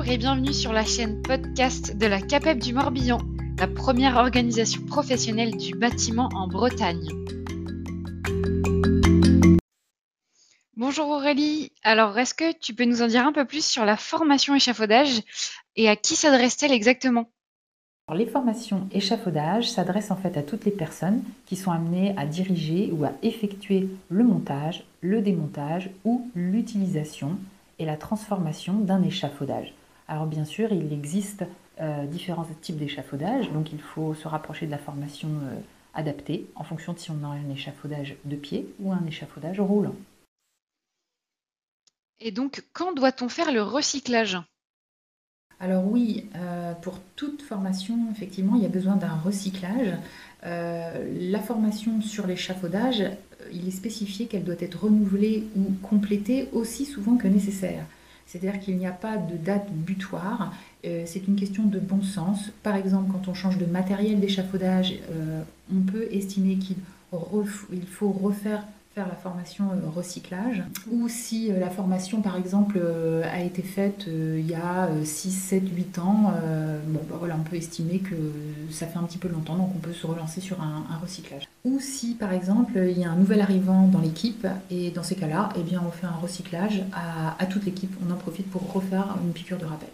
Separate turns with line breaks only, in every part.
Bonjour et bienvenue sur la chaîne podcast de la CAPEB du Morbihan, la première organisation professionnelle du bâtiment en Bretagne. Bonjour Aurélie, alors est-ce que tu peux nous en dire un peu plus sur la formation échafaudage et à qui s'adresse-t-elle exactement?
Les formations échafaudage s'adressent en fait à toutes les personnes qui sont amenées à diriger ou à effectuer le montage, le démontage ou l'utilisation et la transformation d'un échafaudage. Alors bien sûr, il existe euh, différents types d'échafaudage, donc il faut se rapprocher de la formation euh, adaptée en fonction de si on a un échafaudage de pied ou un échafaudage roulant.
Et donc, quand doit-on faire le recyclage?
Alors oui, euh, pour toute formation, effectivement, il y a besoin d'un recyclage. la formation sur l'échafaudage, il est spécifié qu'elle doit être renouvelée ou complétée aussi souvent que nécessaire. C'est-à-dire qu'il n'y a pas de date butoir, euh, c'est une question de bon sens. Par exemple, quand on change de matériel d'échafaudage, euh, on peut estimer qu'il faut refaire la formation euh, recyclage, ou si euh, la formation par exemple euh, a été faite il y a 6, 7, 8 ans, bon, bah, voilà, on peut estimer que ça fait un petit peu longtemps, donc on peut se relancer sur un, recyclage. Ou si par exemple il y a un nouvel arrivant dans l'équipe, et dans ces cas-là, eh bien, on fait un recyclage à, à toute l'équipe, on en profite pour refaire une piqûre de rappel.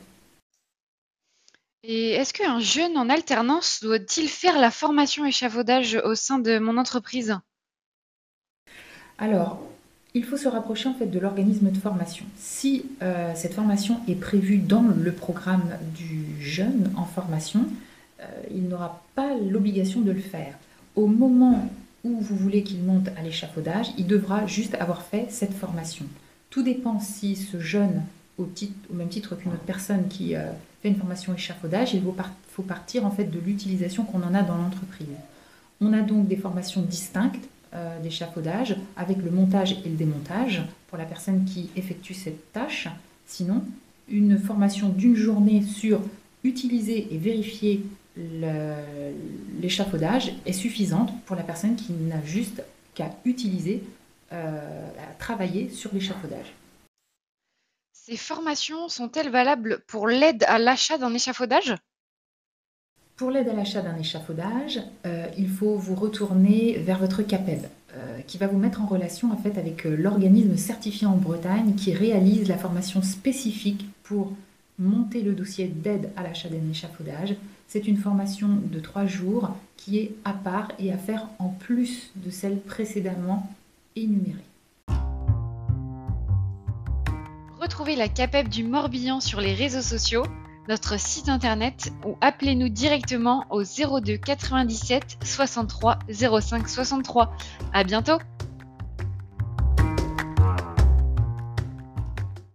Et est-ce qu'un jeune en alternance doit-il faire la formation échafaudage au sein de mon entreprise?
Alors, il faut se rapprocher en fait de l'organisme de formation. Si euh, cette formation est prévue dans le programme du jeune en formation, euh, il n'aura pas l'obligation de le faire. Au moment où vous voulez qu'il monte à l'échafaudage, il devra juste avoir fait cette formation. Tout dépend si ce jeune, au, même titre qu'une autre personne qui euh, fait une formation échafaudage, il faut partir en fait de l'utilisation qu'on en a dans l'entreprise. On a donc des formations distinctes euh, d'échafaudage avec le montage et le démontage pour la personne qui effectue cette tâche. Sinon, une formation d'une journée sur utiliser et vérifier l'échafaudage est suffisante pour la personne qui n'a juste qu'à utiliser, euh, à travailler sur l'échafaudage.
Ces formations sont-elles valables pour l'aide à l'achat d'un échafaudage?
Pour l'aide à l'achat d'un échafaudage, euh, il faut vous retourner vers votre CAPEB, euh, qui va vous mettre en relation avec euh, l'organisme certifié en Bretagne qui réalise la formation spécifique pour monter le dossier d'aide à l'achat d'un échafaudage. C'est une formation de trois jours qui est à part et à faire en plus de celle précédemment énumérée.
Retrouvez la CAPEB du Morbihan sur les réseaux sociaux notre site internet ou appelez-nous directement au 02 97 63 05 63. À bientôt!